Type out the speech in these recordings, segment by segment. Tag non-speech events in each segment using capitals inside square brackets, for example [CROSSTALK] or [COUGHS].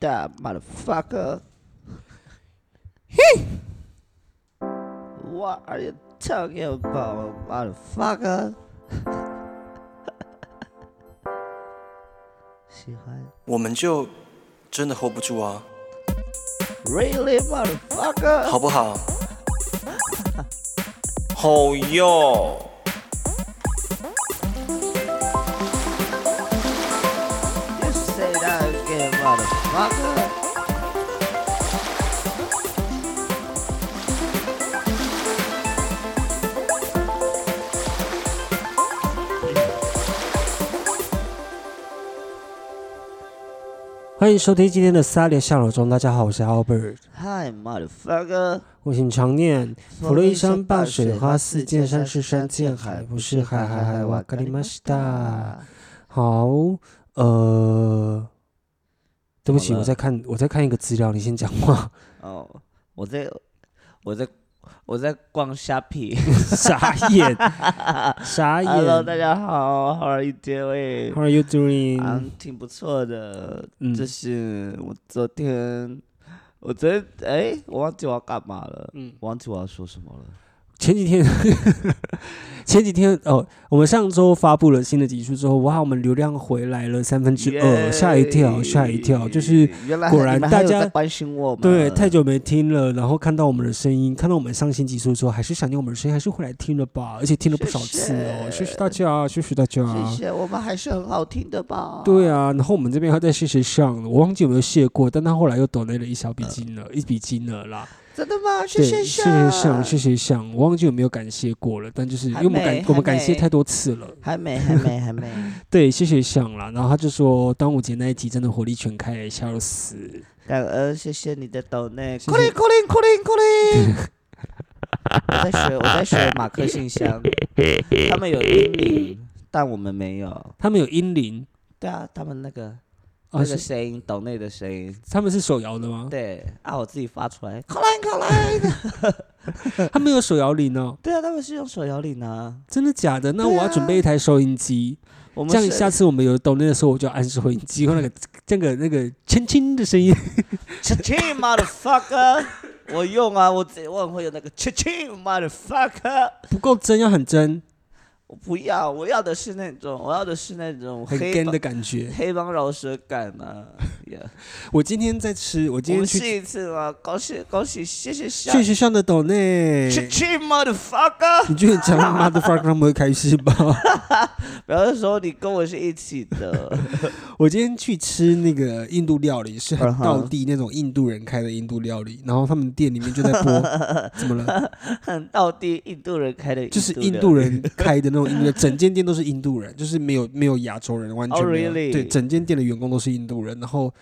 that motherfucker. Hey! What are you talking about, motherfucker? [LAUGHS] 喜欢我们就真的 hold 不住啊， Really, motherfucker? 好不好？好哟。 [LAUGHS] 欢迎收听今天的撒点下楼中，大家好，我是 Albert，Hi, motherfucker. 我姓常念，佛罗一山傍水花四见山是山见海，不是海海海哇咖喱玛西达。好，呃，对不起，我在看我在看一个资料，你先讲话。哦，我在，我在，我在逛 Shopping，。傻眼，[LAUGHS] 傻 Hello，大眼。家好，How are you doing？How are you doing？嗯，挺不错的。嗯就是我昨天，我昨天哎，我忘记我要干嘛了。嗯我忘记我要说什么了。前几天，[LAUGHS] 前几天哦，我们上周发布了新的集数之后，哇，我们流量回来了三分之二，吓一跳，吓一跳，就是原来果然大家关心我们。对，太久没听了，然后看到我们的声音，看到我们上新集数之后，还是想念我们的声音，还是回来听了吧，而且听了不少次哦，谢谢谢谢大家，谢谢大家。谢谢，我们还是很好听的吧？对啊，然后我们这边还在谢谢上，我忘记有没有谢过，但他后来又抖那了一小笔金额，一笔金额啦。真的吗？谢对，谢谢谢上，谢谢上，我忘记有没有感谢过了，但就是因为我们感我们感谢太多次了。还没，还没，[LAUGHS] 还没。对，谢谢上啦。然后他就说端午节那一集真的火力全开，笑死。感恩，谢谢你的抖内。谢谢扣零扣零扣零扣零。[LAUGHS] 我在学，我在学马克信箱，他们有英灵，但我们没有。他们有英灵对啊，他们那个啊，那个声音，岛内的声音，他们是手摇的吗？对啊，我自己发出来，扣零扣零。他们有手摇铃哦，对啊，他们是用手摇铃啊。真的假的？那我要准备一台收音机，我们这样下次我们有岛内的时候，我就要按收音机，用那个 [LAUGHS] 这个那个轻轻的声音。切切 motherfucker，我用啊，我自我很会有那个切切 motherfucker。不够真，要很真，我不要，我要的是那种，我要的是那种很黑 gan 帮的感觉。黑帮饶舌感啊！[LAUGHS] 呀我今天在吃，我今天去试一次嘛，恭喜恭喜，谢谢上，谢谢上的抖内，去去 motherfucker！你居然讲 [LAUGHS] motherfucker 他们会开心吧？[LAUGHS] 不要说你跟我是一起的，我今天去吃那个印度料理，是很道地那种印度人开的印度料理，然后他们店里面就在播，怎么了？很道地印度人开的，就是印度人开的那种印度，整间店都是印度人，就是没有没有亚洲人，完全 Oh, 没有。really？对，整间店的员工都是印度人，然后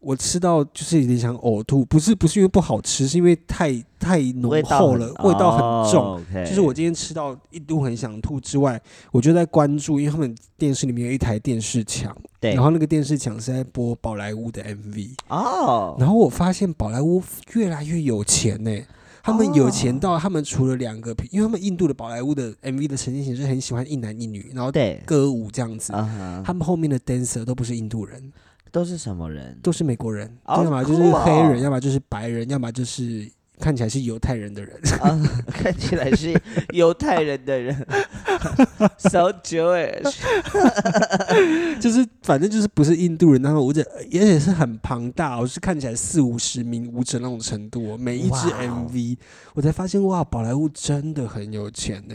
我吃到就是有点想呕吐，不是不是因为不好吃，是因为太太浓厚了，味道很重。就是我今天吃到一度很想吐之外，我就在关注，因为他们电视里面有一台电视墙，对，然后那个电视墙是在播宝莱坞的 MV，哦，然后我发现宝莱坞越来越有钱呢、他们有钱哦。到他们除了两个，因为他们印度的宝莱坞的 MV 的呈现形式很喜欢一男一女，然后对，歌舞这样子。他们后面的 dancer 都不是印度人，都是什么人？都是美国人，哦要么就是黑人，要么就是白人，要么就是看起来是犹太人的人。啊，看起来是犹太人的人，[LAUGHS] so Jewish。就是反正就是不是印度人，然后舞者而且是很庞大，我是看起来四五十名舞者那种程度、哦，每一支 MV，我才发现哇，宝莱坞真的很有钱呢。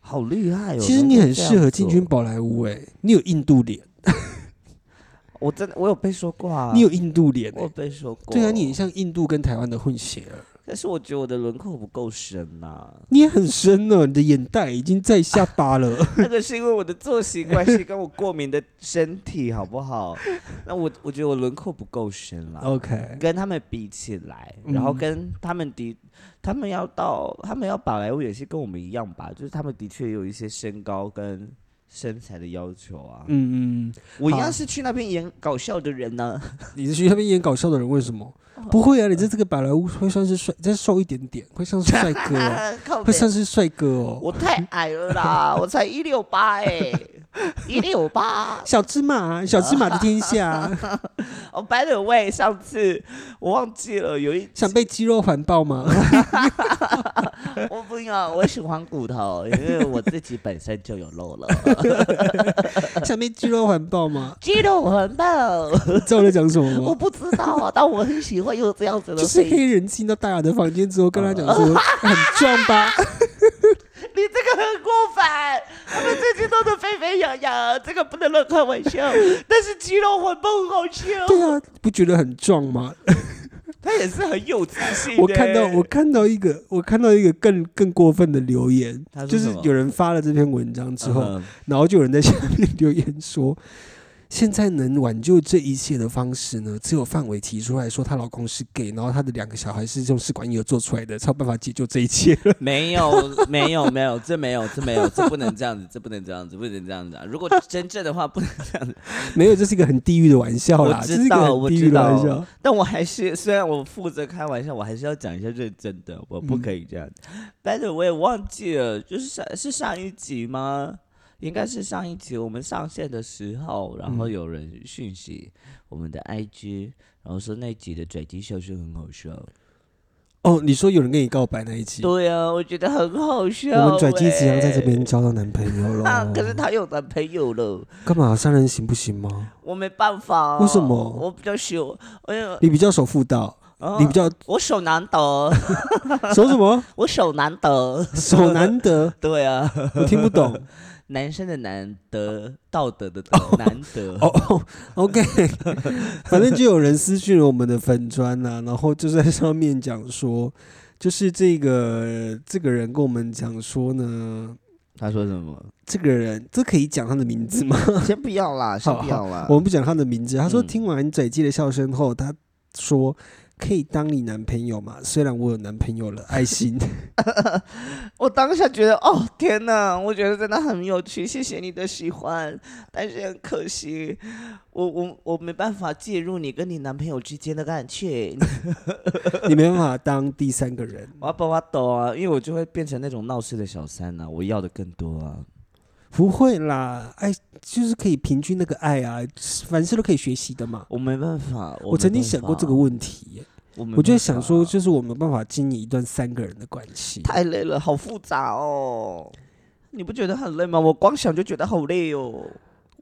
好厉害哦！其实你很适合进军宝，莱坞哎，你有印度脸，[LAUGHS] 我真的我有被说过啊，你有印度脸我有哎。被说过。对啊，你很像印度跟台湾的混血儿，但是我觉得我的轮廓不够深呐、你也很深呢，你的眼袋已经在下巴了。[LAUGHS] 那个是因为我的作息关系跟我过敏的身体，好不好？那我我觉得我轮廓不够深了。OK，跟他们比起来，然后嗯跟他们的，他们要到，他们要宝莱坞也是跟我们一样吧，就是他们的确有一些身高跟身材的要求啊。嗯嗯，我一样是去那边演搞笑的人呢。[LAUGHS] 你是去那边演搞笑的人，为什么？不会啊，你在这个百莱坞会算是帅，再瘦一点点，会像是帅哥 [LAUGHS] 会算是帅哥哦。我太矮了啦，我才一六八哎。[LAUGHS] [LAUGHS] 一定有吧？小芝麻，小芝麻的天下，哦、b y the way，上次我忘记了有一 [LAUGHS] 想被肌肉环抱吗？我不要，我喜欢骨头，因为我自己本身就有肉了。[LAUGHS] 想被肌肉环抱吗？肌肉环抱，你知道我在讲什么吗我？不知道啊，但我很喜欢用这样子的就是。黑人进到大雅的房间之后，跟他讲说很壮吧？很过分，他们最近都是沸沸扬扬，这个不能乱开玩笑。[LAUGHS] 但是肌肉魂不，很好笑。对啊，不觉得很壮吗？[LAUGHS] 他也是很有自信的。我看到我看到一个我看到一个更更过分的留言就是有人发了这篇文章之后，嗯然后就有人在下面留言说。现在能挽救这一切的方式呢，只有范伟提出来说她老公是 gay，然后她的两个小孩是用试管婴儿做出来的，才有办法解救这一切。没有，没有，没有，这没有，这没有，这不能这样子，这不能这样子，不能这样子、啊。如果真正的话，不能这样子。没有，这是一个很地狱的玩笑啦，知道，我知道。。但我还是，虽然我负责开玩笑，我还是要讲一下认真的，我不嗯可以这样子。但是我也忘记了，就是上是上一集吗？应该是上一集我们上线的时候，然后嗯有人讯息我们的 IG，然后说那集的拽鸡秀是很好笑。哦，你说有人跟你告白那一集，对啊，我觉得很好笑、我们拽鸡子阳在这边欸交到男朋友啊了，可是他有男朋友了，干嘛三人行不行吗？我没办法。为什么我比较羞，哎呀，你比较守妇道，啊你比较我手难得，守什么？[LAUGHS] 我手难得。手难得，对啊，我听不懂。[LAUGHS] 男生的难得，道德的德，难得。哦哦，OK，反正就有人私讯了我们的粉砖呐、然后就在上面讲说，就是这个这个人跟我们讲说呢，他说什么？这个人这可以讲他的名字吗？[LAUGHS] 先不要啦，先不要啦。我们不讲他的名字。他说嗯听完嘴鸡的笑声后，他说可以当你男朋友吗？虽然我有男朋友了，[LAUGHS] 爱心。[LAUGHS] 我当下觉得，哦天哪，我觉得真的很有趣，谢谢你的喜欢，但是很可惜，我我我没办法介入你跟你男朋友之间的感情，[LAUGHS] 你没办法当第三个人。我要把我懂啊，因为我就会变成那种闹事的小三啊，我要的更多啊。不会啦，爱就是可以平均那个爱啊，凡事都可以学习的嘛。我没办法，我曾经想过这个，问题耶，我我就想说，就是我没有办法经营一段三个人的关系。太累了，好复杂哦。你不觉得很累吗？我光想就觉得好累哦。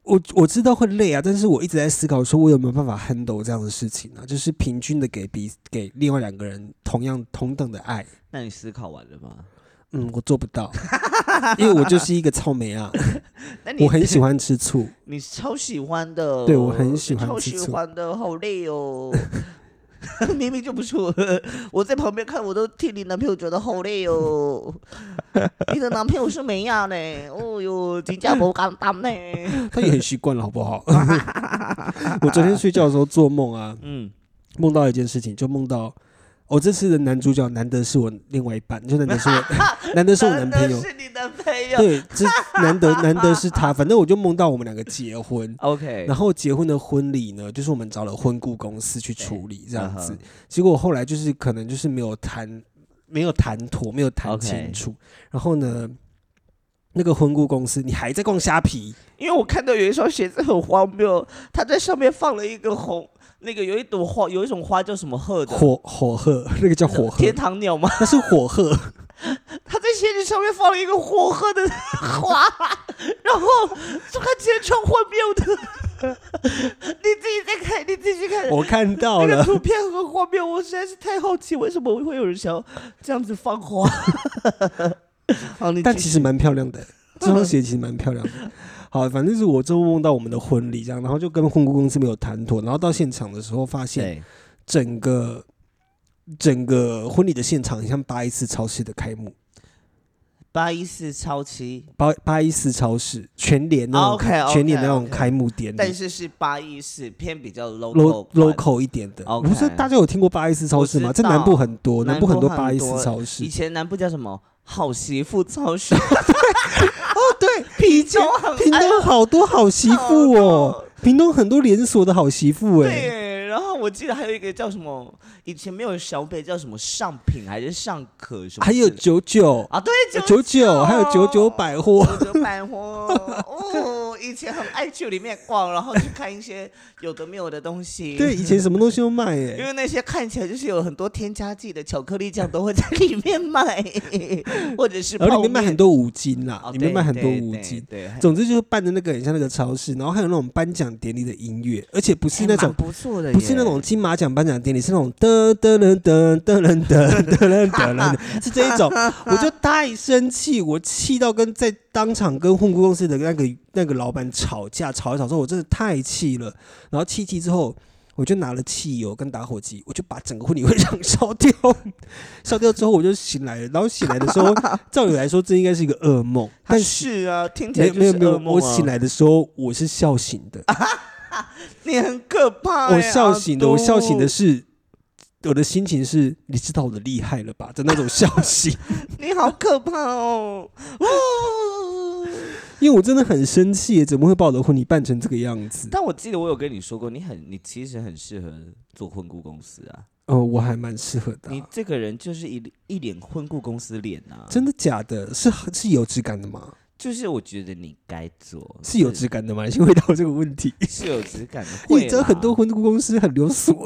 我我知道会累啊，但是我一直在思考，说我有没有办法 handle 这样的事情啊？就是平均的给比给另外两个人同样同等的爱。那你思考完了吗？嗯，我做不到，因为我就是一个草莓啊，[LAUGHS] 我很喜欢吃醋。[LAUGHS] 你超喜欢的，对我很喜你超喜欢吃醋欢的，好累哦。[LAUGHS] [LAUGHS] 明明就不是，我 [LAUGHS] 我在旁边看，我都替你男朋友觉得好累哦。[LAUGHS] 你的男朋友是美亚呢，哦哟，人家不敢当呢。他也很习惯了，好不好？我昨天睡觉的时候做梦啊，嗯，梦到一件事情，就梦到我、这次的男主角难得是我另外一半，就难得是我，[LAUGHS] 难得是我男朋友。是你男朋友。对，这难得难得是他，反正我就梦到我们两个结婚，，OK，然后结婚的婚礼呢，就是我们找了婚顾公司去处理这样子。结果后来就是可能就是没有谈，没有谈妥，没有谈清楚。然后呢，那个婚顾公司，你还在逛虾皮？因为我看到有一双鞋子很荒谬，他在上面放了一个红，那个有一朵花，有一种花叫什么鹤的？火火鹤，[LAUGHS] 那个叫火鹤，天堂鸟吗？那是火鹤。[LAUGHS] 他在鞋子上面放了一个火鹤的 [LAUGHS] 花，然后就看起来超荒谬的。你自己再看，你自己看。我看到了，那个图片很荒谬，我实在是太好奇，为什么会有人想要这样子放花？好，你但其实蛮漂亮的，这双鞋其实蛮漂亮的。好，反正是我周末梦到我们的婚礼这样，然后就跟婚顾公司没有谈妥，然后到现场的时候发现，整个整个婚礼的现场很像八一四超市的开幕，八一四超期，八八一四超市全联那种全联那种开幕典礼但是是八一四偏比较 low local 款 local 一点的。不是大家有听过八一四超市吗？在南部很多，南部很多八一四超市以。前南部叫什么？好媳妇超市，[LAUGHS] 哦，对，啤酒很屏东好多好媳妇哦，屏东很多连锁的好媳妇哎。对，然后我记得还有一个叫什么，以前没有小北叫什么上品还是上可什么还有九九啊，对九九，还有九九百货。九九百货哦，以前很爱去里面逛，然后去看一些有的没有的东西。对，以前什么东西都卖耶因。为那些看起来就是有很多添加剂的巧克力酱都会在里面卖，或者是然后里面卖很多五金啦，哦里面卖很多五金。对，对总之就是办的那个很像那个超市，然后还有那种颁奖典礼的音乐，而且不是那种不错的耶，不是那种金马奖颁奖典礼，是那种噔噔噔噔噔噔噔噔噔噔，[LAUGHS] 是这一种，我就太生气，我气到跟在当场跟混股公司的那个那个老板吵架，吵一吵之后，我真的太气了，然后气气之后。我就拿了汽油跟打火机，我就把整个婚礼会场烧掉。烧掉之后，我就醒来了。然后醒来的时候，[LAUGHS] 照理来说，这应该是一个噩梦，但是是啊，听起来没有没有没有，就是噩梦啊我醒来的时候我是笑醒的。[LAUGHS] [LAUGHS] 你很可怕耶，我笑醒的，我笑醒的，是，我的心情是，你知道我的厉害了吧？的那种笑醒，[LAUGHS] 你好可怕哦！哦 [LAUGHS] 因为我真的很生气，怎么会把我的婚礼办成这个样子？但我记得我有跟你说过，你很，你其实很适合做婚顾公司啊。哦，我还蛮适合的啊、你这个人就是一一脸婚顾公司脸啊，真的假的？是是有质感的吗？就是我觉得你该做，是有质感的吗？你先回答我这个问题。是有质感的。你知道很多婚顾公司很流俗，[LAUGHS]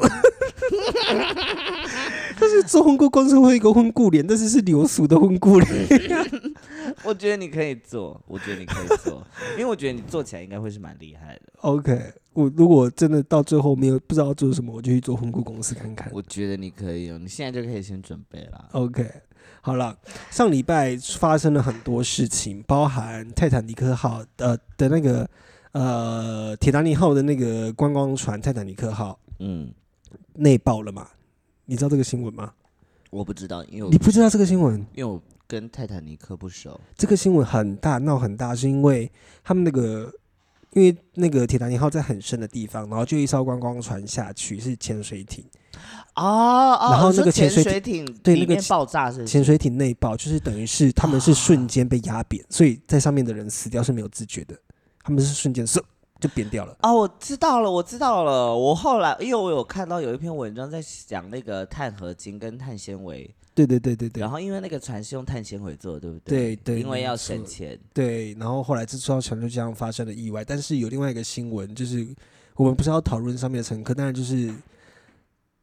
但是做婚顾公司会一个婚顾脸，但是是流俗的婚顾脸。[LAUGHS] 我觉得你可以做，我觉得你可以做，因为我觉得你做起来应该会是蛮厉害的。OK，我如果真的到最后没有不知道做什么，我就去做婚顾公司看看。我觉得你可以哦，你现在就可以先准备啦。OK，好了，上礼拜发生了很多事情，包含泰坦尼克号呃的那个呃铁达尼号的那个观光船泰坦尼克号嗯，内爆了嘛？你知道这个新闻吗？我不知道，因为我你不知道这个新闻？因为我跟泰坦尼克不熟。这个新闻很大，闹很大，是因为他们那个。因为那个铁达尼号在很深的地方，然后就一艘观光船下去，是潜水艇，哦哦，然后那个潜水水艇对那个爆炸是潜水艇内爆，就是等于是他们是瞬间被压扁，所以在上面的人死掉是没有自觉的，他们是瞬间是就扁掉了。哦，我知道了，我知道了。我后来因为我有看到有一篇文章在讲那个碳合金跟碳纤维，对对对对对然后因为那个船是用碳纤维做的，对不对对对，因为要省钱。对，然后后来这艘船就这样发生了意外，但是有另外一个新闻，就是我们不是要讨论上面的乘客，当然就是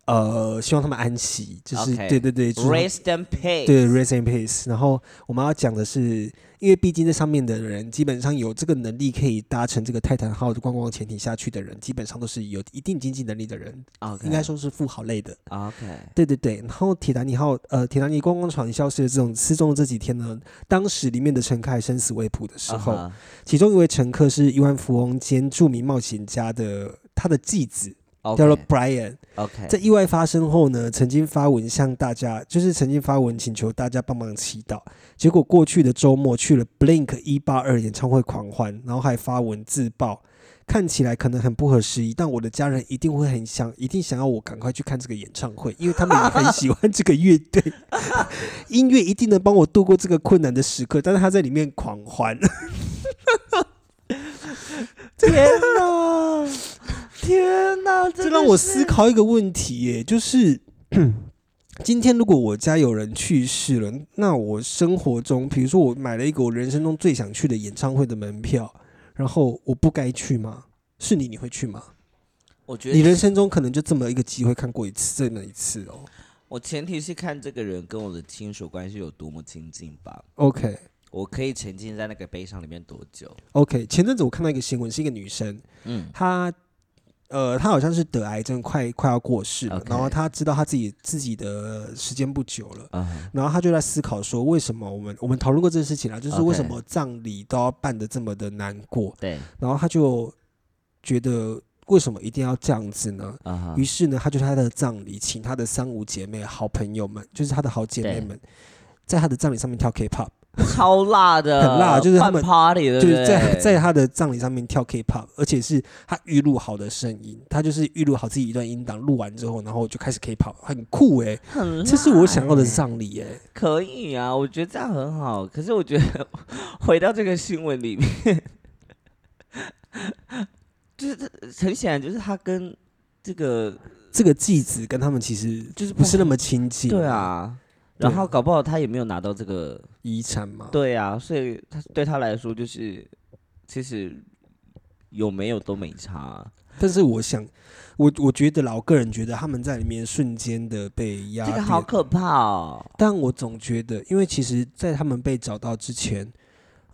呃，希望他们安息，就是对对对，就是 Rest and pay。对 rest in peace。然后我们要讲的是，因为毕竟这上面的人，基本上有这个能力可以搭乘这个泰坦号的观光潜艇下去的人，基本上都是有一定经济能力的人应该说是富豪类的。OK。对对对，然后铁达尼号呃铁达尼观光船消失的这种失踪的这几天呢，当时里面的乘客还生死未卜的时候其中一位乘客是亿万富翁兼著名冒险家的他的继子，叫做 Brian。OK，在意外发生后呢，曾经发文向大家，就是曾经发文请求大家帮忙祈祷。结果过去的周末去了 Blink 一八二演唱会狂欢，然后还发文自爆。看起来可能很不合时宜，但我的家人一定会很想，一定想要我赶快去看这个演唱会，因为他们也很喜欢这个乐队，[LAUGHS] 音乐一定能帮我度过这个困难的时刻。但是他在里面狂欢，[LAUGHS] 天哪，天哪，这让我思。考一个问题耶，就是 [COUGHS] 今天如果我家有人去世了，那我生活中，比如说我买了一个我人生中最想去的演唱会的门票，然后我不该去吗？是你，你会去吗？我觉得你人生中可能就这么一个机会看过一次，这么一次哦。我前提是看这个人跟我的亲属关系有多么亲近吧。OK 我可以沉浸在那个悲伤里面多久？OK，前阵子我看到一个新闻，是一个女生，嗯，她呃，他好像是得癌症，快快要过世了然后他知道他自己自己的时间不久了。啊、然后他就在思考说，为什么我们我们讨论过这个事情啊，就是为什么葬礼都要办的这么的难过？对，然后他就觉得为什么一定要这样子呢？于是呢，他就在他的葬礼请他的三五姐妹、好朋友们，就是他的好姐妹们，在他的葬礼上面跳 K-pop，超辣的，很辣就是他们 party？就是在在他的葬礼上面跳 K-pop，而且是他预录好的声音，他就是预录好自己一段音档，录完之后，然后就开始 K-pop，很酷哎、很这是我想要的葬礼哎、可以啊，我觉得这样很好。可是我觉得回到这个新闻里面，[LAUGHS] 就是这很显然就是他跟这个这个继子跟他们其实就是不是那么亲近，对，啊，然后搞不好他也没有拿到这个，遗产嘛，对啊，所以他对他来说就是其实有没有都没差，但是我想，我我觉得啦，我个人觉得他们在里面瞬间的被压这个好可怕哦。但我总觉得，因为其实，在他们被找到之前，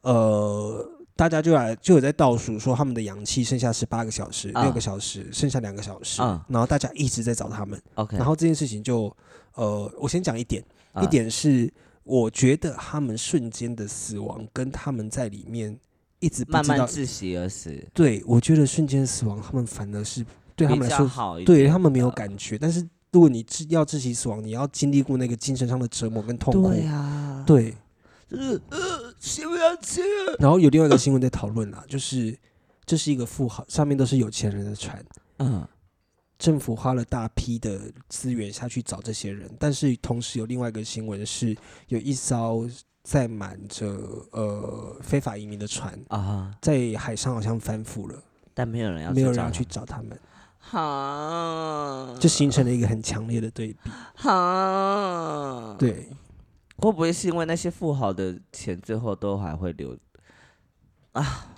呃，大家就来就有在倒数说他们的氧气剩下十八个小时、啊。六个小时，剩下两个小时，啊。然后大家一直在找他们，OK，然后这件事情就，呃，我先讲一点，啊一点是我觉得他们瞬间的死亡跟他们在里面一直不慢知道，慢窒息而死，对我觉得瞬间死亡，他们反而是对他们来说，对他们没有感觉，但是如果你窒要窒息死亡，你要经历过那个精神上的折磨跟痛苦，对啊，对。就是呃，吸不下去。然后有另外一个新闻在讨论啦，就是这是一个富豪，上面都是有钱人的船，嗯，政府花了大批的资源下去找这些人，但是同时有另外一个新闻是，有一艘载满着呃非法移民的船啊，在海上好像翻覆了，但没有人要没有人要去找他们，哈，就形成了一个很强烈的对比。哈，，对，会不会是因为那些富豪的钱最后都还会留？啊？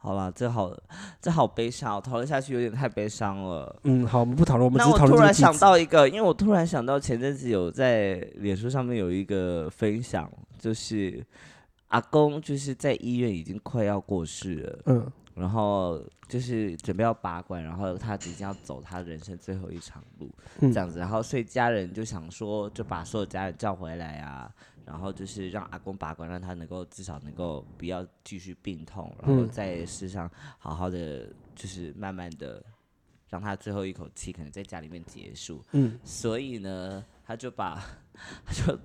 好啦，这好，这好悲伤，哦讨论下去有点太悲伤了。嗯，好，我们不讨论，我们只那是讨我突然想。到一个，因为我突然想到前阵子有在脸书上面有一个分享，就是阿公就是在医院已经快要过世了，嗯然后就是准备要拔管，然后他即将要走他人生最后一场路，嗯这样子，然后所以家人就想说，就把所有家人叫回来啊，然后就是让阿公把关，让他能够至少能够不要继续病痛，然后嗯在世上好好的，就是慢慢的让他最后一口气可能在家里面结束。嗯所以呢，他就把他就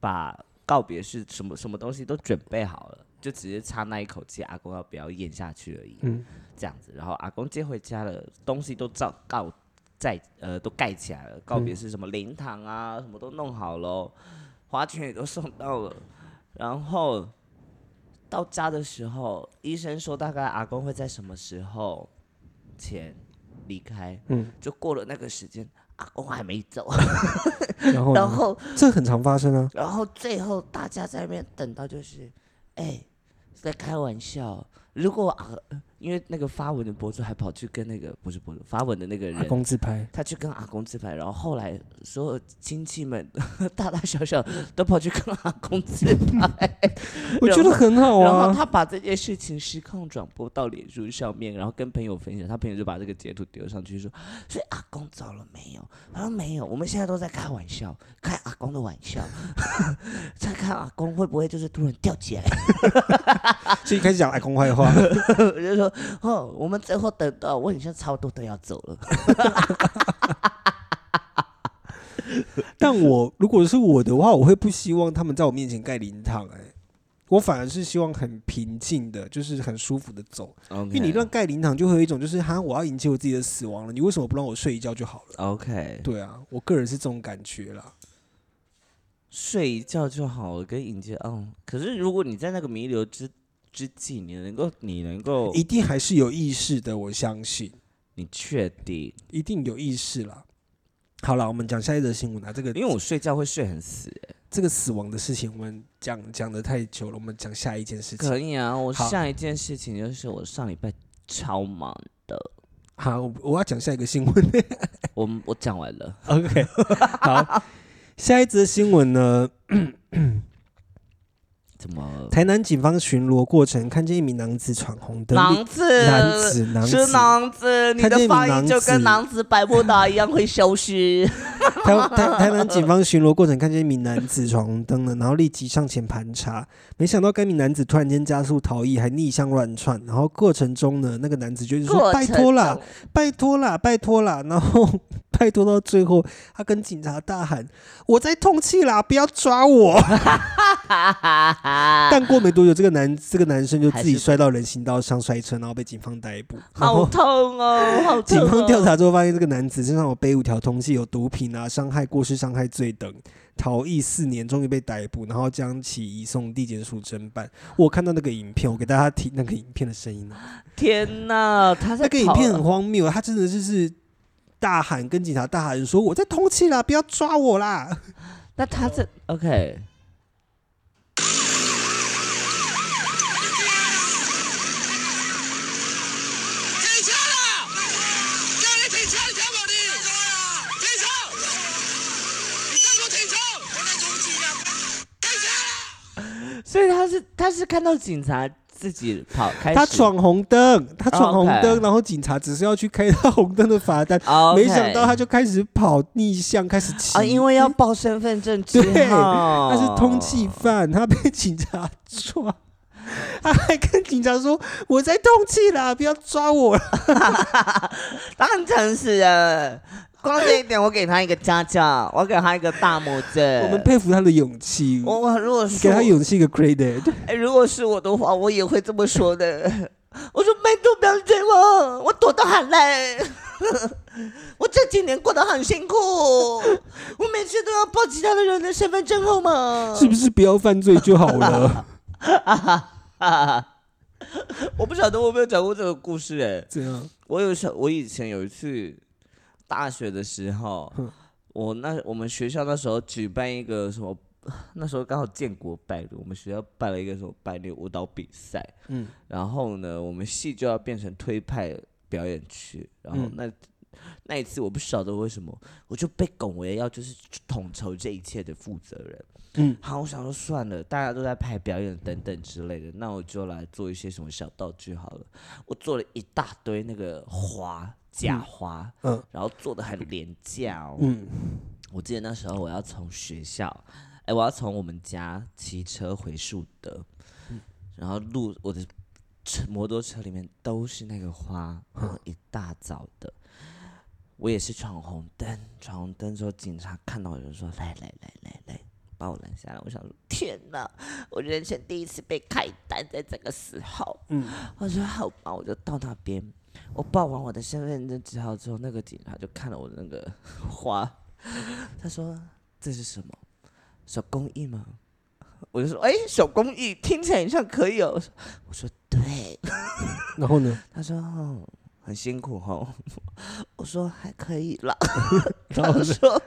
把告别式什么什么东西都准备好了，就只是差那一口气，阿公要不要咽下去而已。嗯这样子，然后阿公接回家了，东西都照告在呃都盖起来了，告别是什么灵堂啊，什么都弄好了，花圈也都送到了，[LAUGHS] 然后到家的时候，医生说大概阿公会在什么时候前离开，嗯，就过了那个时间，阿公还没走，然后 [LAUGHS] 然后这很常发生啊。然后最后大家在那边等到就是，哎、在开玩笑。如果啊，因为那个发文的博主还跑去跟那个不是博主发文的那个人阿人，公自拍，他去跟阿公自拍，然后后来所有亲戚们大大小小都跑去跟阿公自拍，我觉得很好然后啊。他把这件事情实况转播到脸书上面，然后跟朋友分享，他朋友就把这个截图丢上去说：“所以阿公走了没有？”他说：“没有，我们现在都在开玩笑，开阿公的玩笑，在看阿公会不会就是突然掉起来。[LAUGHS] 所以开始讲阿公坏话。[LAUGHS] ”我就说：“哦，我们最后等到我很像差不多都要走了。[LAUGHS] 但我如果是我的话，我会不希望他们在我面前盖灵堂，哎，我反而是希望很平静的，就是很舒服的走。因为你乱盖灵堂，就会有一种就是哈，我要迎接我自己的死亡了，你为什么不让我睡一觉就好了？OK，对啊，我个人是这种感觉啦。睡一觉就好了，跟迎接嗯。可是如果你在那个弥留之之际，你能够你能够一定还是有意识的，我相信你确定？一定有意识啦。好了，我们讲下一则新闻啊，这个因为我睡觉会睡很死、欸，这个死亡的事情，我们讲讲的太久了，我们讲下一件事情。可以啊。我下一件事情就是我上礼拜超忙的，好，我我要讲下一个新闻。[LAUGHS] 我我讲完了。OK，好，下一则新闻呢？[COUGHS] 怎么？台南警方巡逻过程，看见一名男子闯红灯，男子，男子男是子，你的发音就跟男子百慕达一样会消失。台台台南警方巡逻过程，看见一名男子闯红灯了，然后立即上前盘查，没想到该名男子突然间加速逃逸，还逆向乱窜，然后过程中呢，那个男子就是说拜托啦，拜托啦，拜托啦，然后 [LAUGHS] 拜托到最后，他跟警察大喊：“我在通气啦，不要抓我！” [LAUGHS] 但过没多久，这个男这个男生就自己摔到人行道上摔车，然后被警方逮捕。好痛哦，好痛、警哦！[LAUGHS] 方调查之后发现，这个男子身上有背五条通气，有毒品啊、伤害、过失伤害罪等，逃逸四年，终于被逮捕，然后将其移送地检署侦办。我看到那个影片，我给大家听那个影片的声音啊。天哪，他在那个影片很荒谬，他真的就是大喊，跟警察大喊说：“我在通气啦，不要抓我啦 [LAUGHS] 那他这 OK，停车啦！叫你停车，你听无你？停车！你再给我停车！我在通缉啊！停车啦！所以他是看到警察自己跑开！”始，他闯红灯，他闯红灯然后警察只是要去开他红灯的罚单，哦没想到他就开始跑逆向，开始骑。啊，因为要报身份证之对后，他是通缉犯，他被警察抓，他还跟警察说：“我在通缉啦，不要抓我了。[LAUGHS] 当然诚实了。光这一点，我给他一个家教，我给他一个大拇指。我们佩服他的勇气，我我如果给他勇气一个 credit。哎，如果是我的话，我也会这么说的。我说拜托不要追我，我躲得很累。[LAUGHS] 我这几年过得很辛苦，我每次都要报其他的人的身份证号码。是不是不要犯罪就好了？[LAUGHS] [LAUGHS] 我不晓得我有没有讲过这个故事哎、这样，我有小，我以前有一次大学的时候，我那我们学校那时候举办一个什么，那时候刚好建国百日，我们学校办了一个什么百年舞蹈比赛，嗯，然后呢，我们系就要变成推派表演区，然后嗯那、一次我不晓得为什么，我就被拱为要就是统筹这一切的负责人。嗯，好，我想说算了，大家都在拍表演等等之类的，那我就来做一些什么小道具好了。我做了一大堆那个花假花，嗯然后做的很廉价哦。嗯我记得那时候我要从学校，哎、我要从我们家骑车回树德，然后路我的车摩托车里面都是那个花，然后一大早的，我也是闯红灯，闯红灯之后警察看到我就说来来来来来。把我拦下来，我想说天哪，我人生第一次被开单，在这个时候，嗯，我说好吧，我就到那边，我报完我的身份证字号之后，那个警察就看了我的那个花，[LAUGHS] 他说这是什么？手工艺吗？我就说哎、手工艺听起来很像可以哦。我说对，[LAUGHS] 然后呢？他说哦很辛苦哈。[LAUGHS] 我说还可以啦。[LAUGHS] 然后呢？他说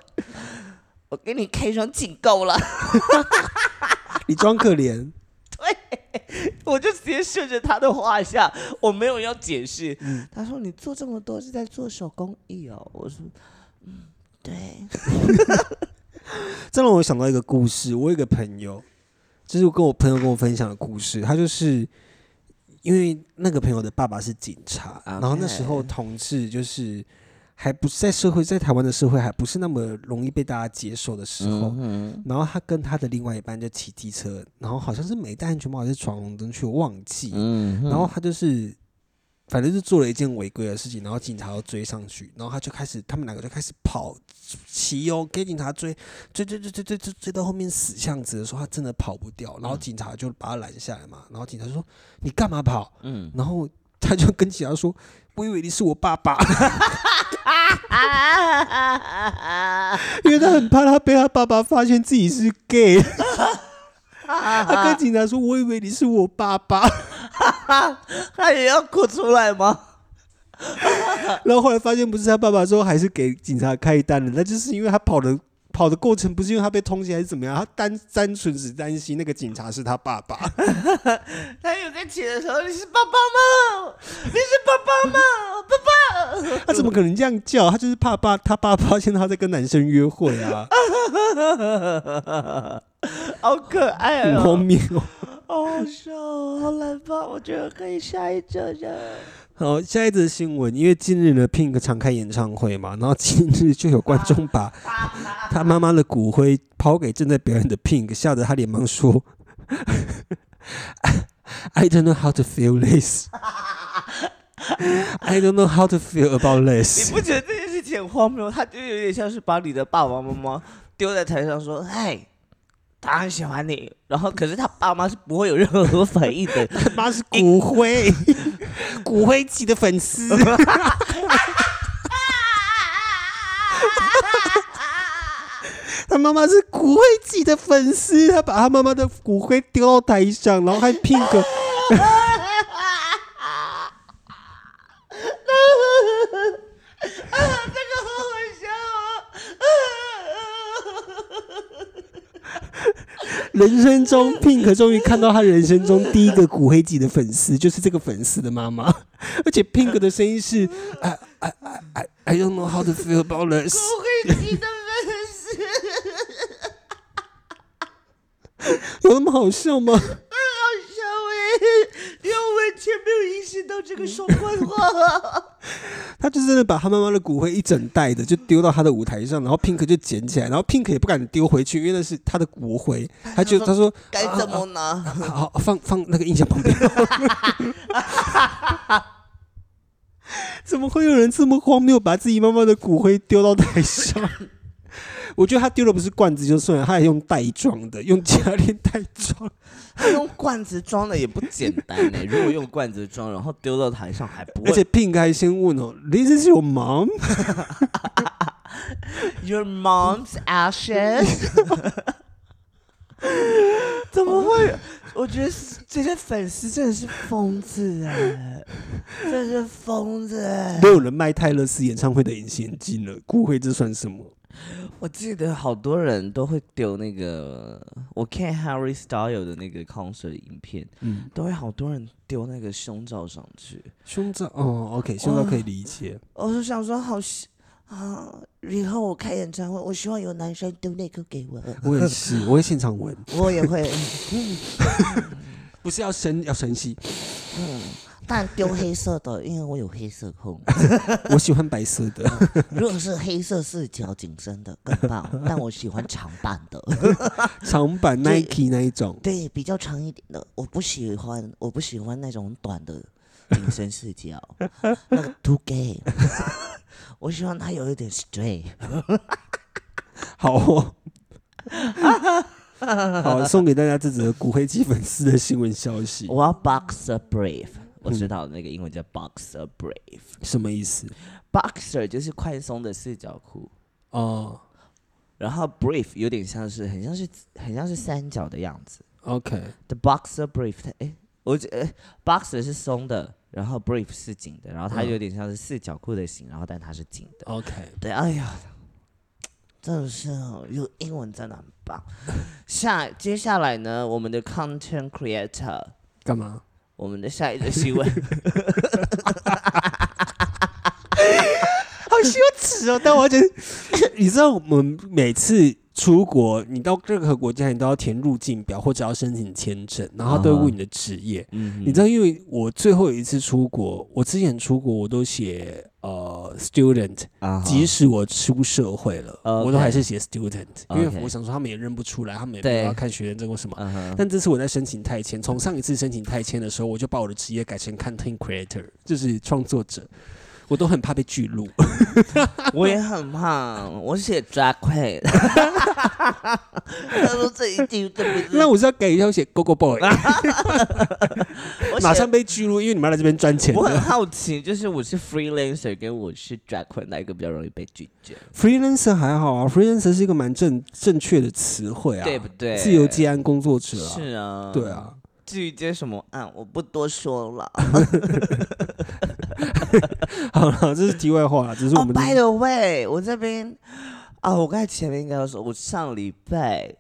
我给你开双警告了。[LAUGHS] 你装可怜，对我就直接顺着他的话下，我没有要解释。他说你做这么多是在做手工艺哦。我说嗯，对。这让我想到一个故事。我有一个朋友，就是我跟我朋友跟我分享的故事。他就是因为那个朋友的爸爸是警察，然后那时候同志就是还不是在社会，在台湾的社会还不是那么容易被大家接受的时候。嗯然后他跟他的另外一半就骑机车，然后好像是没戴安全帽还是闯红灯去，我忘记。嗯然后他就是，反正就做了一件违规的事情，然后警察要追上去，然后他就开始，他们两个就开始跑，骑哦，给警察追，追追追追追追追到后面死巷子的时候，他真的跑不掉，然后警察就把他拦下来嘛，然后警察说你干嘛跑？嗯，然后他就跟警察说，我以为你是我爸爸，[LAUGHS] 因为他很怕他被他爸爸发现自己是 gay。[LAUGHS] 他跟警察说：“我以为你是我爸爸。”他也要哭出来吗？[LAUGHS] 然后后来发现不是他爸爸之后，还是给警察开单了。那就是因为他跑的跑的过程不是因为他被通缉还是怎么样，他单单纯只担心那个警察是他爸爸。[LAUGHS] 他有在起的时候，你是爸爸吗？你是爸爸吗？爸爸。他怎么可能这样叫？他就是怕爸他爸发现他在跟男生约会啊，[LAUGHS] 好可爱很荒哦，谬。好好笑哦，好难吧？我觉得可以下一则的。好，下一则新闻，因为近日呢，Pink 常开演唱会嘛，然后近日就有观众把他妈妈的骨灰抛给正在表演的 Pink，吓得他连忙说：[LAUGHS] “I don't know how to feel this. I don't know how to feel about this.” 你不觉得这件事情很荒谬？他就有点像是把你的爸爸妈妈丢在台上说：“嗨，他很喜欢你。”然后可是他爸妈是不会有任何反应的。[LAUGHS] 他妈是骨灰，[LAUGHS] 骨灰级的粉丝。他妈妈是骨灰级的粉丝，他把他妈妈的骨灰丢到台上，然后还 Pink 这个 [LAUGHS] 人生中，[LAUGHS] Pink 终于看到他人生中第一个骨灰级的粉丝，就是这个粉丝的妈妈。[LAUGHS] 而且 Pink 的声音是 [LAUGHS] I I I I I don't know how to feel about this。骨灰级的粉丝，有那么好笑吗？好笑哎！因为我完全没有意识到这个双关话。[LAUGHS] 他就真的把他妈妈的骨灰一整袋的就丢到他的舞台上，然后 Pink 就捡起来，然后 Pink 也不敢丢回去，因为那是他的骨灰。他就他说该怎么拿？好好放放那个音响旁边。[LAUGHS] 怎么会有人这么荒谬，把自己妈妈的骨灰丢到台上？我觉得他丢的不是罐子就算了，他还用袋装的，用夹链袋装。[LAUGHS] 他用罐子装的也不简单呢。[LAUGHS] 如果用罐子装，然后丢到台上还不会。而且 Pink 还先问哦，This [LAUGHS] is your mom？Your mom's ashes？怎么会？我觉得这些粉丝真的是疯子哎，真的是疯子哎！都有人卖泰勒斯演唱会的隐形眼镜了，骨灰这算什么？我记得好多人都会丢那个，我看 Harry Style 的那个 concert 影片，嗯，都会好多人丢那个胸罩上去。胸罩哦，OK，胸罩可以理解。我就想说，好希啊！以后我开演唱会，我希望有男生丢内裤给我，我也是，我会现场闻，我也会。[LAUGHS] [LAUGHS] 不是要生要生气，嗯，但丢黑色的，因为我有黑色控。[LAUGHS] 我喜欢白色的。如果是黑色四角紧身的更棒，[LAUGHS] 但我喜欢长版的，长版 [LAUGHS] Nike 那一种，对，比较长一点的。我不喜欢，我不喜欢那种短的紧身四角，那个 too gay。我希望它有一点 straight。好哦。好，送给大家这则骨灰级粉丝的新闻消息。我要 boxer brave，我知道那个英文叫 boxer brave。什么意思？boxer 就是宽松的四角裤，哦然后 brief 有点像是很像是很像是三角的样子。，OK，The boxer brief，它哎，我觉呃，boxer 是松的，然后 brief 是紧的，然后它嗯有点像是四角裤的型，然后但它是紧的。OK，对，哎呀，真的是哦有英文真的很棒。下接下来呢，我们的 content creator，干嘛？我们的下一个新闻，[LAUGHS] 好羞耻哦！但我觉得，你知道，我们每次出国，你到任何国家，你都要填入境表或者要申请签证，然后都会问你的职业。嗯你知道，因为我最后一次出国，我之前出国我都写呃 student，啊即使我出社会了我都还是写 student，因为我想说他们也认不出来，他们也对没有要看学生证或什么。但这次我在申请泰签，从上一次申请泰签的时候，我就把我的职业改成 content creator，就是创作者。我都很怕被拒录，[LAUGHS] 我也很怕，我写 drag [LAUGHS] queen，他说这一句对不对？那我是要改一下，我写 Go Go Boy，马上被拒录，因为你们要来这边赚钱我很。好奇，就是我是 freelancer 跟我是 drag queen 哪一个比较容易被拒绝？Freelancer 还好啊，Freelancer 是一个蛮正正确的词汇啊，对不对？自由接案工作者啊，是啊，对。啊。至于接什么案，我不多说了。[LAUGHS] 好了，这是题外话啦，只是我哦、们 b y the way，我这边啊，我刚才前面应该要说，我上礼拜，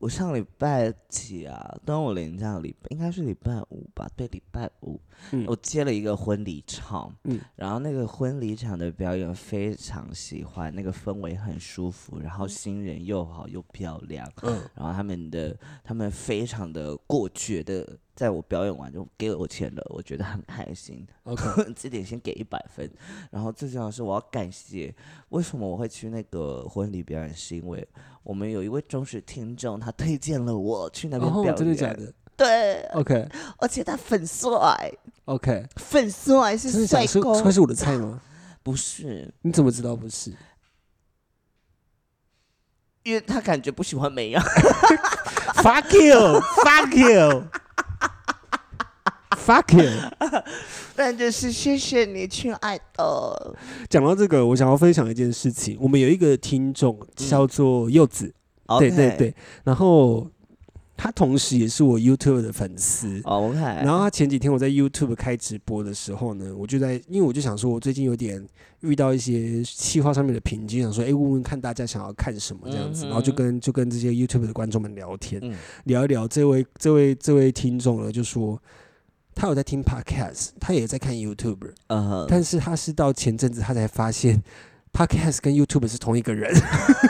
我上礼拜几啊？端午连假礼拜应该是礼拜五吧？对，礼拜五，嗯我接了一个婚礼场，嗯然后那个婚礼场的表演非常喜欢，那个氛围很舒服，然后新人又好又漂亮，嗯然后他们的他们非常的过绝的，在我表演完就给我钱了，我觉得很开心。，OK，[LAUGHS] 这点先给一百分。然后最重要的是，我要感谢为什么我会去那个婚礼表演，是因为我们有一位忠实听众，他推荐了我去那边表哦演。，真的假的对，？OK 而且他粉帅，OK，粉帅真是帅哥，会是我的菜吗？不是，你怎么知道不是？因为他感觉不喜欢美羊。[LAUGHS] Fuck you! Fuck you! [LAUGHS] Fuck you! [LAUGHS] 但就是谢谢你，亲爱的。讲到这个，我想要分享一件事情。我们有一个听众叫做柚子，对对对，然后他同时也是我 YouTube 的粉丝。哦 OK，然后他前几天我在 YouTube 开直播的时候呢，我就在，因为我就想说，我最近有点遇到一些企划上面的瓶颈，想说，哎，问问看大家想要看什么这样子，然后就跟就跟这些 YouTube 的观众们聊天，嗯聊一聊。这位这位这位听众呢，就说他有在听 Podcast，他也在看 YouTube，但是他是到前阵子他才发现 Podcast 跟 YouTube 是同一个人，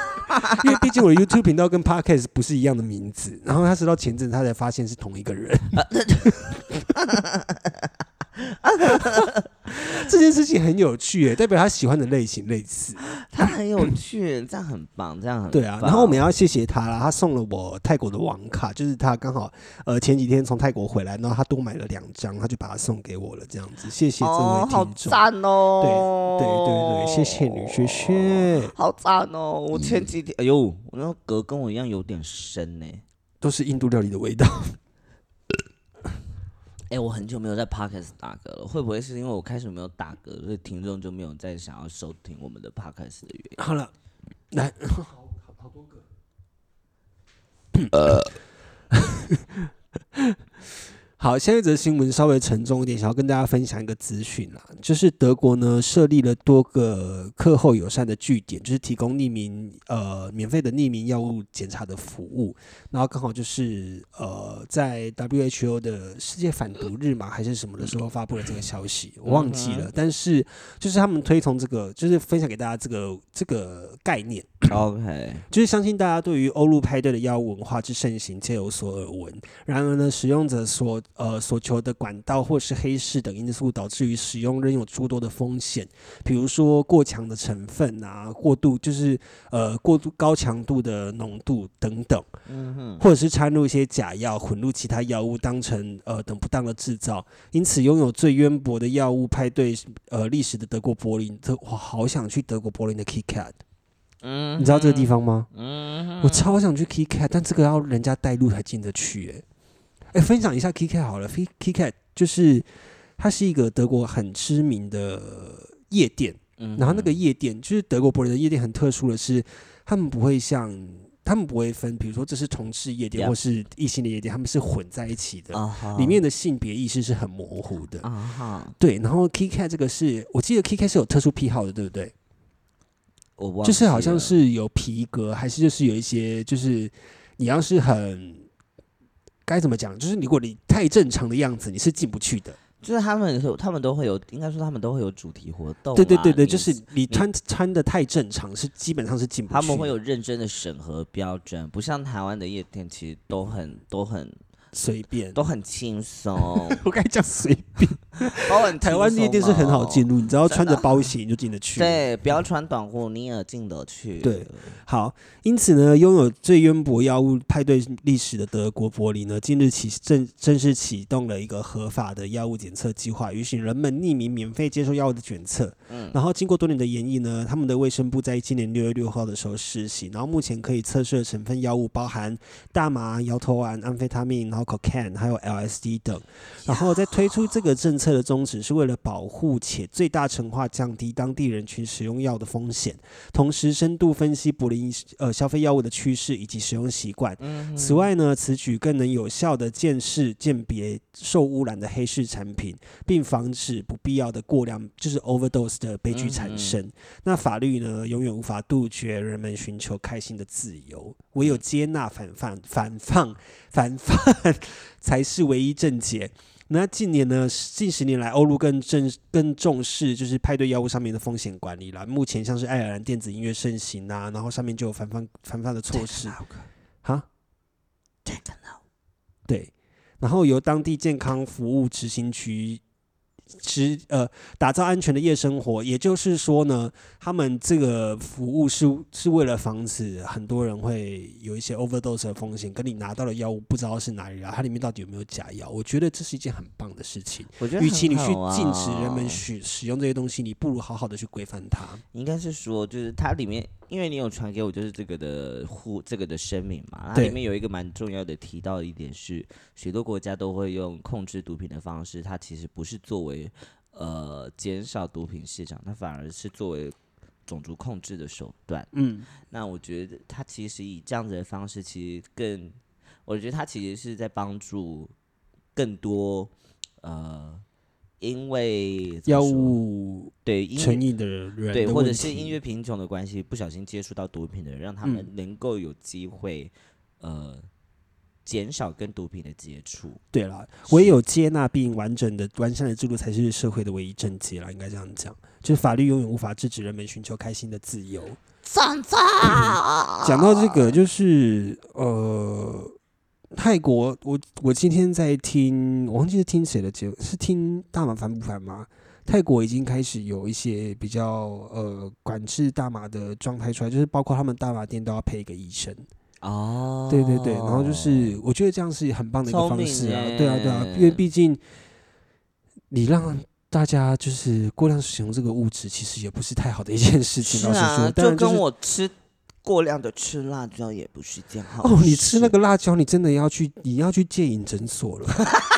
[LAUGHS] 因为毕竟我的 YouTube 频道跟 Podcast 不是一样的名字，然后他是到前阵子他才发现是同一个人。[LAUGHS] 这件事情很有趣耶，代表他喜欢的类型类似。[GASPS] 他很有趣，[COUGHS] 这样很棒，这样很对啊，然后我们要谢谢他啦，他送了我泰国的网卡，就是他刚好呃前几天从泰国回来，然后他多买了两张，他就把它送给我了，这样子，谢谢这位听众。赞哦！对对对对，谢谢你，谢谢。好赞哦！我嗯前几天，哎呦，我那个嗝跟我一样有点深呢。都是印度料理的味道。哎，我很久没有在 podcast 打嗝了，会不会是因为我开始没有打嗝，所以听众就没有再想要收听我们的 podcast 的原因？好了，来，好，[LAUGHS] 下一则新闻稍微沉重一点，想要跟大家分享一个资讯啦，就是德国呢设立了多个课后友善的据点，就是提供匿名呃免费的匿名药物检查的服务，然后刚好就是呃在 WHO 的世界反毒日嘛还是什么的时候发布了这个消息，我忘记了，但是就是他们推崇这个，就是分享给大家这个这个概念，OK，就是相信大家对于欧陆派对的药物文化之盛行皆有所耳闻。然而呢，使用者所呃所求的管道或是黑市等因素，导致于使用仍有诸多的风险，比如说过强的成分啊，过度就是呃过度高强度的浓度等等，嗯哼，或者是掺入一些假药，混入其他药物，当成呃等不当的制造。因此，拥有最渊博的药物派对呃历史的德国柏林，这我好想去德国柏林的 KitKat。嗯你知道这个地方吗？嗯我超想去 KitKat，但这个要人家带路才进得去、欸。哎，分享一下 KitKat 好了，K- KitKat 就是它是一个德国很知名的夜店，嗯然后那个夜店就是德国柏林的夜店很特殊的是，他们不会像他们不会分，比如说这是同志夜店或是异性的夜店，他们是混在一起的，里面的性别意识是很模糊的。啊哈，对，然后 KitKat 这个是我记得 KitKat 是有特殊癖好的，对不对？我忘就是好像是有皮革，还是就是有一些，就是你要是很该怎么讲，就是如果你太正常的样子，你是进不去的。就是他们有他们都会有，应该说他们都会有主题活动。对对对对，就是你穿穿的太正常，是基本上是进不去。他们会有认真的审核标准，不像台湾的夜店，其实都很都很随便，都很轻松，[LAUGHS] 我该讲随便。[LAUGHS] 都很台湾夜店是很好进入。你只要穿着包鞋你就进得去。对，不要穿短裤，你也进得去。对好，因此呢，拥有最渊博药物派对历史的德国柏林呢，近日起正正式启动了一个合法的药物检测计划，允许人们匿名免费接受药物的检测。嗯然后经过多年的研议呢，他们的卫生部在今年六月六号的时候实行，然后目前可以测试的成分药物包含大麻、摇头丸、安非他命，然后 cocaine，还有 LSD 等。然后在推出这个政策的宗旨是为了保护且最大程化降低当地人群使用药的风险，同时深度分析柏林呃消费药物的趋势以及使用习惯。嗯此外呢，此举更能有效的见识鉴别受污染的黑市产品，并防止不必要的过量就是 overdose 的悲剧产生。那法律呢，永远无法杜绝人们寻求开心的自由，唯有接纳反放、反放、反犯 [LAUGHS] 才是唯一症结。那近年呢，近十年来，欧陆更正更重视就是派对药物上面的风险管理了。目前像是爱尔兰电子音乐盛行啊，然后上面就有防范防范的措施。哈，对，然后由当地健康服务执行局执呃打造安全的夜生活，也就是说呢，他们这个服务是是为了防止很多人会有一些 overdose 的风险，跟你拿到的药物不知道是哪里来，它里面到底有没有假药？我觉得这是一件很棒的事情。我觉得与其你去禁止人们啊使使用这些东西，你不如好好的去规范它。应该是说，就是它里面，因为你有传给我，就是这个的护这个的声明嘛，它里面有一个蛮重要的提到的一点是，许多国家都会用控制毒品的方式，它其实不是作为呃减少毒品市场，它反而是作为种族控制的手段。嗯，那我觉得它其实以这样子的方式，其实更我觉得它其实是在帮助更多呃，因为药物对音乐成瘾的人对，或者是题因为贫穷的关系，不小心接触到毒品的人，让他们嗯能够有机会呃减少跟毒品的接触。对了，唯有接纳并完整的、完善的制度，才是社会的唯一症结了。应该这样讲，就是法律永远无法制止人们寻求开心的自由。赞赞，讲到这个，就是呃，泰国，我我今天在听，我忘记是听谁的节目，是听大麻烦不烦吗？泰国已经开始有一些比较呃管制大麻的状态出来，就是包括他们大麻店都要配一个医生。哦，对对对，然后就是我觉得这样是很棒的一个方式啊，对啊对啊，因为毕竟你让大家就是过量使用这个物质，其实也不是太好的一件事情。老实是啊说，，当就跟我吃过量的吃辣椒也不是一件好哦，你吃那个辣椒，你真的要去，你要去戒瘾诊所了。[LAUGHS]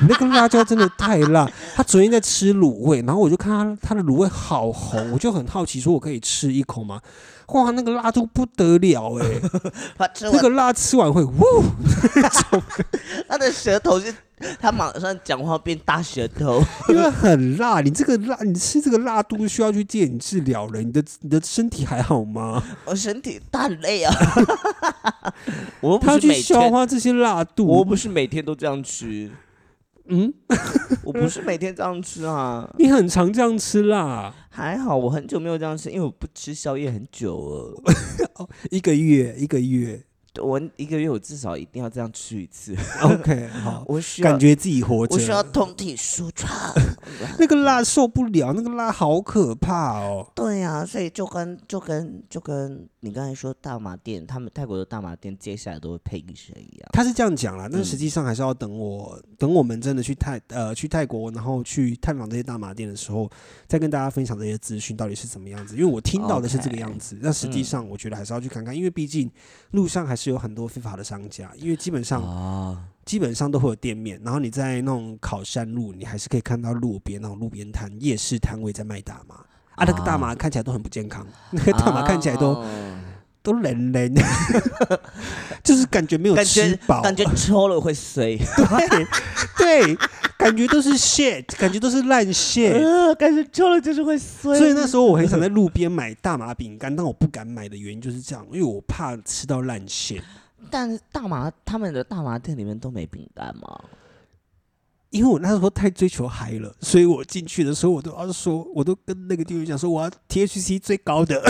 你那个辣椒真的太辣。他昨天在吃卤味，然后我就看他他的卤味好红，我就很好奇，说我可以吃一口吗？哇，那个辣度不得了哎、他吃完那个辣吃完会呜，[LAUGHS] [LAUGHS] 他的舌头是，他马上讲话变大舌头。[LAUGHS] 因为很辣。你这个辣，你吃这个辣度需要去戒瘾治疗了。你的你的身体还好吗？我身体大累啊！我又不他去是每天，消化这些辣度我。不是每天都这样吃，嗯，[LAUGHS] 我不是每天这样吃啊。你很常这样吃辣，还好，我很久没有这样吃，因为我不吃宵夜很久了。[LAUGHS] 一个月一个月。我一个月我至少一定要这样吃一次。OK，[LAUGHS] 好，我需要感觉自己活着。我需要通体舒畅。那个辣受不了，那个辣好可怕哦。对呀、所以就跟就跟就跟你刚才说大麻店，他们泰国的大麻店接下来都会配医生一样。他是这样讲啦，但嗯实际上还是要等我等我们真的去泰呃去泰国，然后去探访这些大麻店的时候，再跟大家分享这些资讯到底是怎么样子。因为我听到的是这个样子，那实际嗯上我觉得还是要去看看，因为毕竟路上还是有很多非法的商家，因为基本上啊，基本上都会有店面，然后你在那种考山路，你还是可以看到路边那种路边摊、夜市摊位在卖大麻。啊，那个大麻看起来都很不健康，那个大麻看起来都、哦都冷冷，[LAUGHS] 就是感觉没有吃饱，感觉抽了会碎，[LAUGHS] 对对，感觉都是 shit，感觉都是烂 shit。呃，感觉抽了就是会碎。所以那时候我很想在路边买大麻饼干，但我不敢买的原因就是这样，因为我怕吃到烂 shit。但大麻他们的大麻店里面都没饼干吗？因为我那时候太追求嗨了，所以我进去的时候我都要说，我都跟那个店员讲说我要 THC 最高的，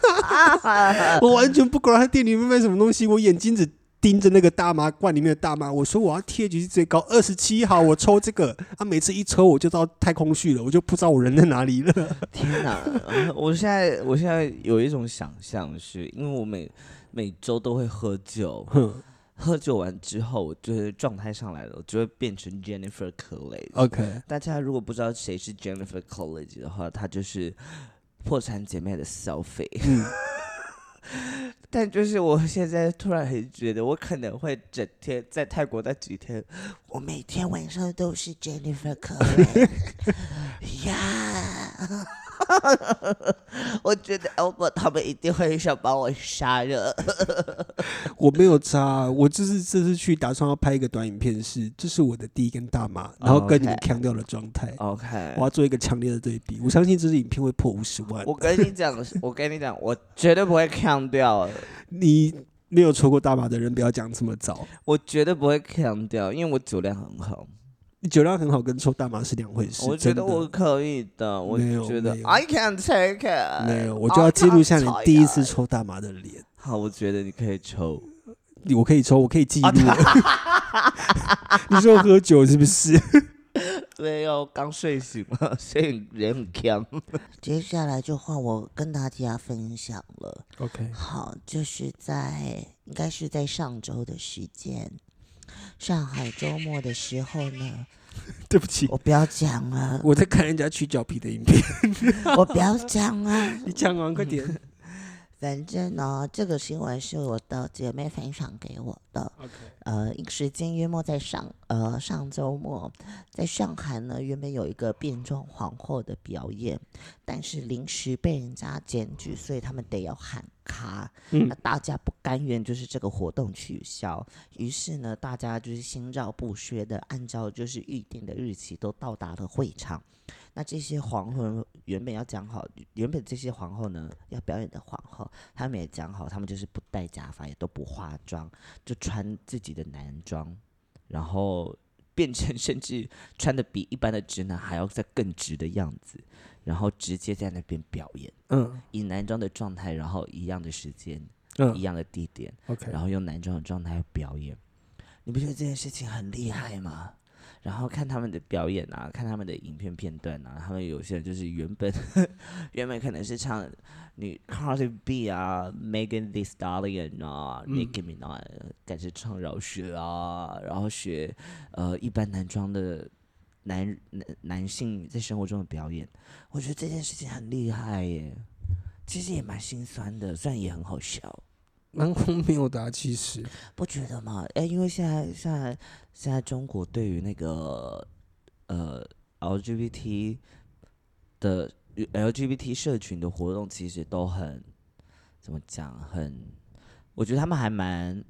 [LAUGHS] 我完全不管他店里面卖什么东西，我眼睛只盯着那个大麻罐里面的大麻。我说我要 THC 最高，二十七号，我抽这个。他、每次一抽我就到太空去了，我就不知道我人在哪里了。天哪！呃我现在我现在有一种想象是，因为我每每周都会喝酒，哼喝酒完之后，我就是状态上来了，我就会变成 Jennifer Coolidge。，OK，大家如果不知道谁是 Jennifer Coolidge 的话，她就是《破产姐妹》的 Sophie。嗯，[LAUGHS] 但就是我现在突然很觉得，我可能会整天在泰国那几天，我每天晚上都是 Jennifer Coolidge 呀。[LAUGHS] [LAUGHS] 我觉得 Albert 他们一定会想把我杀了。[LAUGHS] 我没有差，我就是这次去打算要拍一个短影片是，这是我的第一根大麻，然后跟你强调的状态。OK，我要做一个强烈的对比，我相信这支影片会破五十万。我跟你讲，[LAUGHS] 我跟你讲，我绝对不会 count 掉，你没有抽过大麻的人，不要讲这么早。我绝对不会 count 掉，因为我酒量很好。你酒量很好，跟抽大麻是两回事。我觉得我可以的，我没有觉得 I can take it。没有，我就要记录下你第一次抽大麻的脸。好，我觉得你可以抽。我可以抽，我可以记录。啊 [LAUGHS] 你说喝酒是不是？[LAUGHS] 对哦，刚睡醒了，所以人很强。接下来就换我跟大家分享了。OK，好，就是在应该是在上周的时间，上海周末的时候呢，[LAUGHS] 对不起，我不要讲了，我在看人家去脚皮的影片。[LAUGHS] 我不要讲啊。你讲完快点。反正呢，这个新闻是我的姐妹分享给我的。呃，时间约莫在上呃呃，上周末在上海呢，原本有一个变装皇后的表演，但是临时被人家检举，所以他们得要喊卡。嗯那大家不甘愿，就是这个活动取消，于是呢，大家就是心照不宣的，按照就是预定的日期都到达了会场。那这些皇后原本要讲好，原本这些皇后呢要表演的皇后，他们也讲好，他们就是不戴假发，也都不化妆，就穿自己的男装，然后变成 [LAUGHS] 甚至穿的比一般的直男还要再更直的样子，然后直接在那边表演，嗯。以男装的状态，然后一样的时间，一嗯样的地点，，OK，然后用男装的状态表演，你不觉得这件事情很厉害吗？然后看他们的表演啊，看他们的影片片段啊，他们有些人就是原本 [LAUGHS] 原本可能是唱女 Cardi B 啊，Megan Thee Stallion 啊、嗯 Nicki Minaj，改成唱饶舌啊，然后学呃一般男装的男男男性在生活中的表演，我觉得这件事情很厉害耶。其实也蛮心酸的，虽然也很好笑。蛮荒谬的啊，其实。[LAUGHS] 不觉得吗？哎，因为现在现在现在中国对于那个呃 LGBT 的 LGBT 社群的活动，其实都很怎么讲？很，我觉得他们还蛮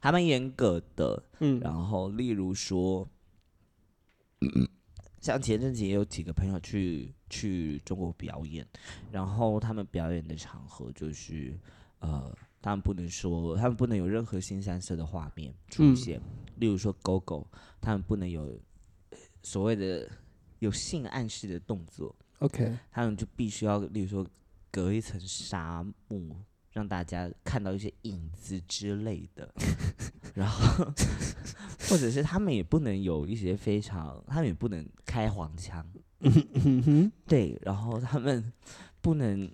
还蛮严格的。嗯然后，例如说，像前阵子也有几个朋友去去中国表演，然后他们表演的场合就是，呃，他们不能说，他们不能有任何新三色的画面出嗯。现，例如说狗狗，他们不能有呃所谓的有性暗示的动作，OK，他们就必须要，例如说隔一层纱幕，让大家看到一些影子之类的，[LAUGHS] 然后或者是他们也不能有一些非常，他们也不能开黄腔，对，然后他们不能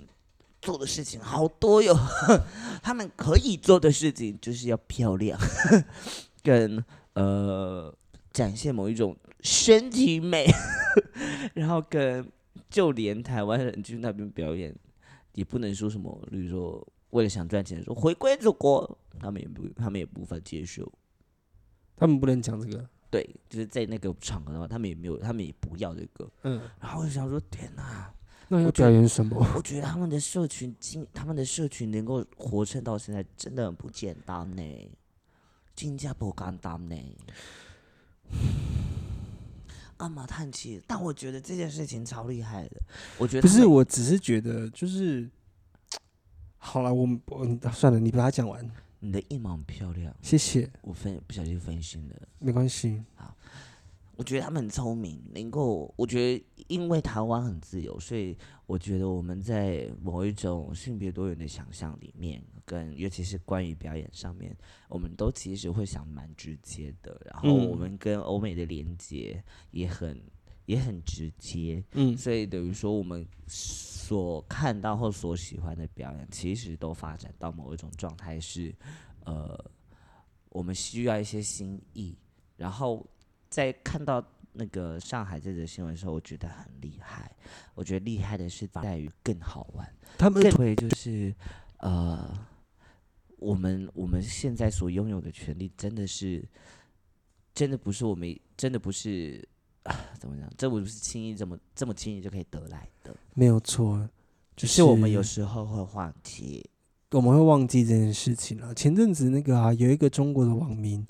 做的事情好多哟，[LAUGHS] 他们可以做的事情就是要漂亮，[LAUGHS] 跟呃展现某一种身体美，[LAUGHS] 然后跟就连台湾人去那边表演，也不能说什么，比如说为了想赚钱说回归祖国，他们也不他们也无法接受。他们不能讲这个。对，就是在那个场合的话，他们也没有，他们也不要这个。嗯，然后我就想说，天哪！那要我觉得表演什么？我觉得他们的社群经，他们的社群能够活撑到现在，真的很不简单呢，真加不简单呢。阿玛叹气，但我觉得这件事情超厉害的。我觉得不是，我只是觉得就是，好了，我们我算了，你把它讲完，你的一毛很漂亮，谢谢，我分不小心分心了。没关系。我觉得他们很聪明，能够，我觉得因为台湾很自由，所以我觉得我们在某一种性别多元的想象里面，跟尤其是关于表演上面，我们都其实会想蛮直接的，然后嗯我们跟欧美的连接也很也很直接，嗯所以等于说我们所看到或所喜欢的表演，其实都发展到某一种状态是，呃，我们需要一些新意。然后在看到那个上海这则新闻的时候，我觉得很厉害。我觉得厉害的是在于更好玩，他们更会就是呃，我们我们现在所拥有的权利，真的是真的不是我们真的不是啊，怎么讲？这不是轻易这么这么轻易就可以得来的，没有错，只就是我们有时候会忘记。我们会忘记这件事情了。前阵子那个啊，有一个中国的网民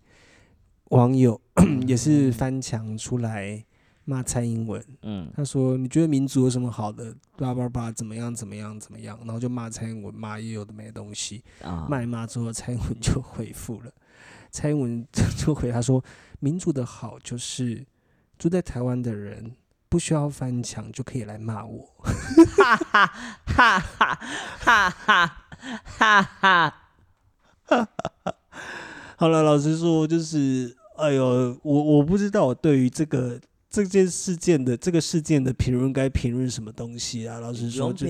网友也是翻墙出来骂蔡英文，嗯他说：“你觉得民主有什么好的？叭叭叭，怎么样怎么样怎么样？”然后就骂蔡英文，骂也有的没的东西。啊，骂一骂之后，蔡英文就回复了。蔡英文就回他说：“民主的好就是住在台湾的人不需要翻墙就可以来骂我。哈哈哈哈哈哈哈哈哈！”好了，老实说，就是哎呦，我我不知道我对于这个这件事件的这个事件的评论该评论什么东西啊？老实说，就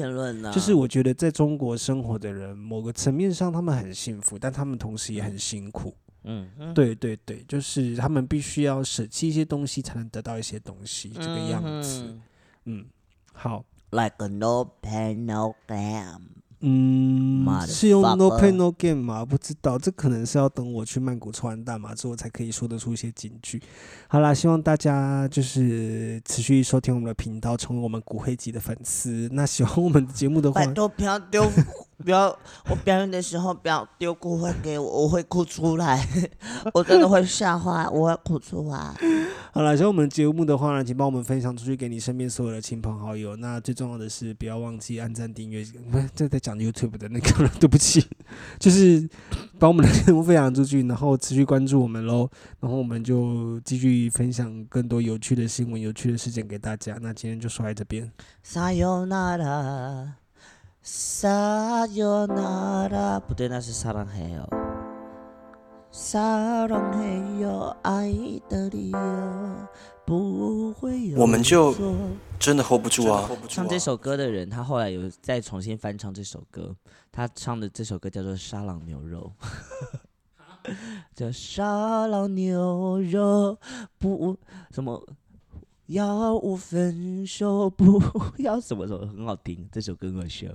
就是我觉得在中国生活的人，某个层面上他们很幸福，但他们同时也很辛苦。嗯嗯对对对，就是他们必须要舍弃一些东西，才能得到一些东西，这个样子。嗯嗯，好，，like a no pain no gain。嗯，是用 No Pain No Gain 吗？不知道，这可能是要等我去曼谷抽完大麻之后才可以说得出一些金句。好啦，希望大家就是持续收听我们的频道，成为我们骨灰级的粉丝。那喜欢我们的节目的话 [LAUGHS] 拜，托不要丢，不要我表演的时候不要丢骨灰给我，我会哭出来，[LAUGHS] 我真的会吓坏，我会哭出来。好了，喜欢我们节目的话呢，请帮我们分享出去给你身边所有的亲朋好友。那最重要的是，不要忘记按赞、订阅。不是，这在讲 YouTube 的那个了，[LAUGHS] 对不起，就是把我们的节目分享出去，然后持续关注我们喽。然后我们就继续分享更多有趣的新闻、有趣的事件给大家。那今天就说在这边， Sayonara, Sayonara，不对，那是사랑해요。사랑해요，爱的理由不会有 我们就错真的 hold 不住啊！唱这首歌的人，他后来有再重新翻唱这首歌，他唱的这首歌叫做《沙朗牛肉》，叫沙朗牛肉不什么。要我分手，不 [LAUGHS] 要什么什么，很好听，这首歌很好笑。